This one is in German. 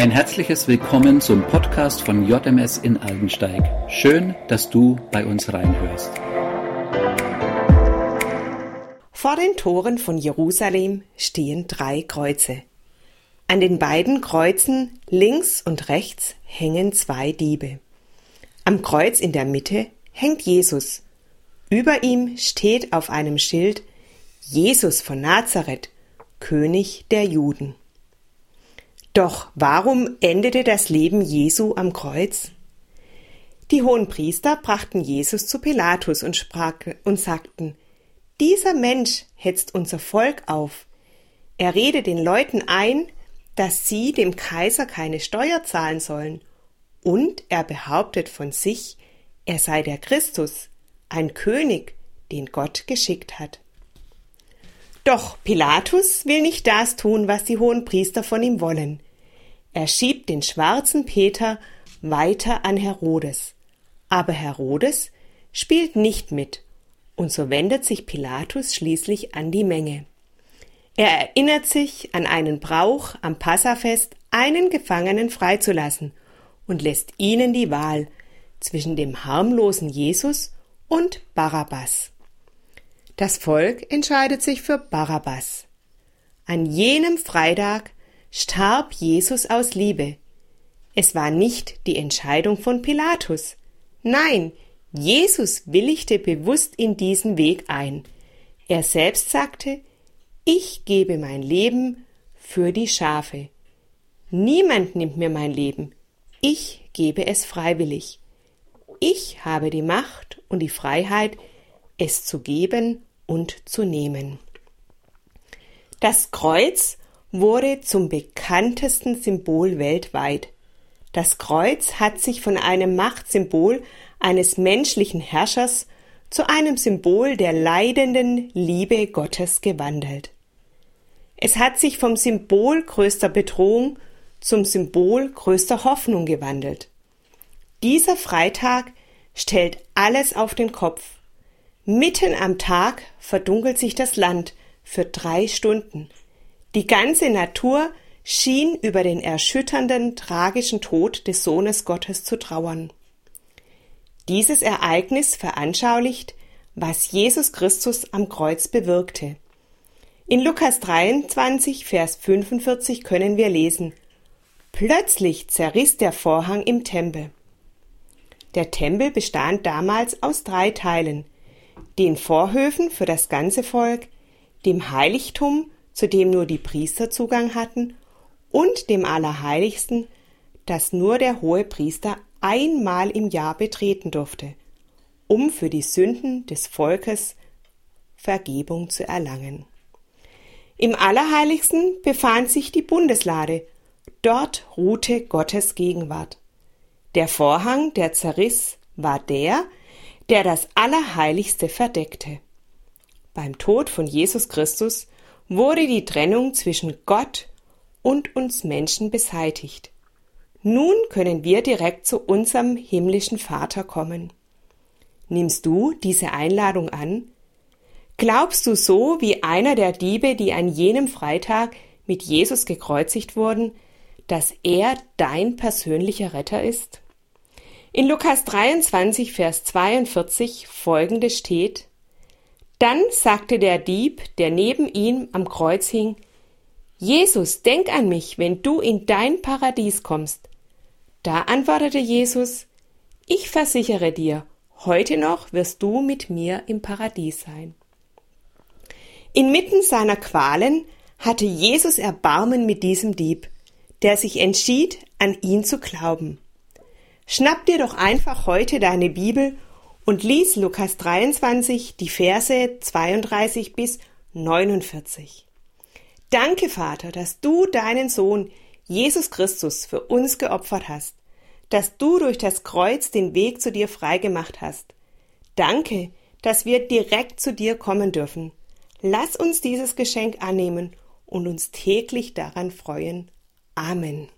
Ein herzliches Willkommen zum Podcast von JMS in Aldensteig. Schön, dass du bei uns reinhörst. Vor den Toren von Jerusalem stehen drei Kreuze. An den beiden Kreuzen links und rechts hängen zwei Diebe. Am Kreuz in der Mitte hängt Jesus. Über ihm steht auf einem Schild Jesus von Nazareth, König der Juden. Doch warum endete das Leben Jesu am Kreuz? Die hohen Priester brachten Jesus zu Pilatus und, sprach, und sagten, dieser Mensch hetzt unser Volk auf. Er redet den Leuten ein, dass sie dem Kaiser keine Steuer zahlen sollen. Und er behauptet von sich, er sei der Christus, ein König, den Gott geschickt hat. Doch Pilatus will nicht das tun, was die hohen Priester von ihm wollen. Er schiebt den schwarzen Peter weiter an Herodes. Aber Herodes spielt nicht mit, und so wendet sich Pilatus schließlich an die Menge. Er erinnert sich an einen Brauch am Passafest, einen Gefangenen freizulassen und lässt ihnen die Wahl zwischen dem harmlosen Jesus und Barabbas. Das Volk entscheidet sich für Barabbas. An jenem Freitag starb Jesus aus Liebe. Es war nicht die Entscheidung von Pilatus. Nein, Jesus willigte bewusst in diesen Weg ein. Er selbst sagte, ich gebe mein Leben für die Schafe. Niemand nimmt mir mein Leben. Ich gebe es freiwillig. Ich habe die Macht und die Freiheit, es zu geben und zu nehmen. Das Kreuz wurde zum bekanntesten Symbol weltweit. Das Kreuz hat sich von einem Machtsymbol eines menschlichen Herrschers zu einem Symbol der leidenden Liebe Gottes gewandelt. Es hat sich vom Symbol größter Bedrohung zum Symbol größter Hoffnung gewandelt. Dieser Freitag stellt alles auf den Kopf. Mitten am Tag verdunkelt sich das Land für drei Stunden. Die ganze Natur schien über den erschütternden, tragischen Tod des Sohnes Gottes zu trauern. Dieses Ereignis veranschaulicht, was Jesus Christus am Kreuz bewirkte. In Lukas 23, Vers 45 können wir lesen, Plötzlich zerriss der Vorhang im Tempel. Der Tempel bestand damals aus drei Teilen, den Vorhöfen für das ganze Volk, dem Heiligtum, zu dem nur die Priester Zugang hatten, und dem Allerheiligsten, das nur der hohe Priester einmal im Jahr betreten durfte, um für die Sünden des Volkes Vergebung zu erlangen. Im Allerheiligsten befand sich die Bundeslade, dort ruhte Gottes Gegenwart. Der Vorhang, der zerriss, war der, der das Allerheiligste verdeckte. Beim Tod von Jesus Christus wurde die Trennung zwischen Gott und uns Menschen beseitigt. Nun können wir direkt zu unserem himmlischen Vater kommen. Nimmst du diese Einladung an? Glaubst du so wie einer der Diebe, die an jenem Freitag mit Jesus gekreuzigt wurden, dass er dein persönlicher Retter ist? In Lukas 23, Vers 42 folgende steht, Dann sagte der Dieb, der neben ihm am Kreuz hing, Jesus, denk an mich, wenn du in dein Paradies kommst. Da antwortete Jesus, ich versichere dir, heute noch wirst du mit mir im Paradies sein. Inmitten seiner Qualen hatte Jesus Erbarmen mit diesem Dieb, der sich entschied, an ihn zu glauben. Schnapp dir doch einfach heute deine Bibel und lies Lukas 23, die Verse 32 bis 49. Danke, Vater, dass du deinen Sohn Jesus Christus für uns geopfert hast, dass du durch das Kreuz den Weg zu dir freigemacht hast. Danke, dass wir direkt zu dir kommen dürfen. Lass uns dieses Geschenk annehmen und uns täglich daran freuen. Amen.